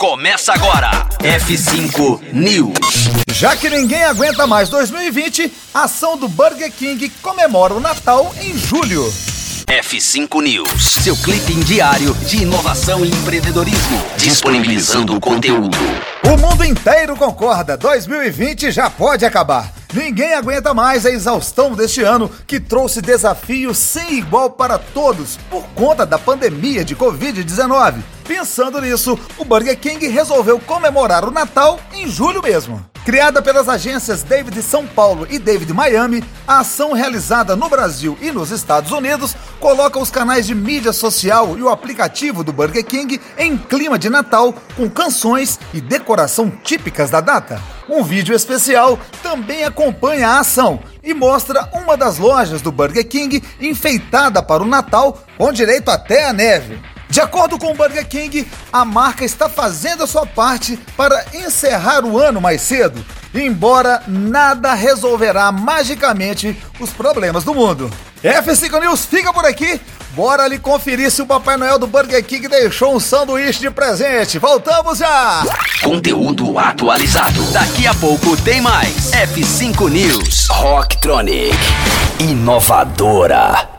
Começa agora. F5 News. Já que ninguém aguenta mais 2020, a ação do Burger King comemora o Natal em julho. F5 News, seu clipe diário de inovação e empreendedorismo, disponibilizando o conteúdo. O mundo inteiro concorda, 2020 já pode acabar. Ninguém aguenta mais a exaustão deste ano que trouxe desafios sem igual para todos por conta da pandemia de Covid-19. Pensando nisso, o Burger King resolveu comemorar o Natal em julho mesmo. Criada pelas agências David São Paulo e David Miami, a ação realizada no Brasil e nos Estados Unidos coloca os canais de mídia social e o aplicativo do Burger King em clima de Natal com canções e decoração típicas da data. Um vídeo especial também acompanha a ação e mostra uma das lojas do Burger King enfeitada para o Natal com direito até a neve. De acordo com o Burger King, a marca está fazendo a sua parte para encerrar o ano mais cedo, embora nada resolverá magicamente os problemas do mundo. F5 News fica por aqui. Bora ali conferir se o Papai Noel do Burger King deixou um sanduíche de presente. Voltamos já! Conteúdo atualizado. Daqui a pouco tem mais. F5 News. Rocktronic. Inovadora.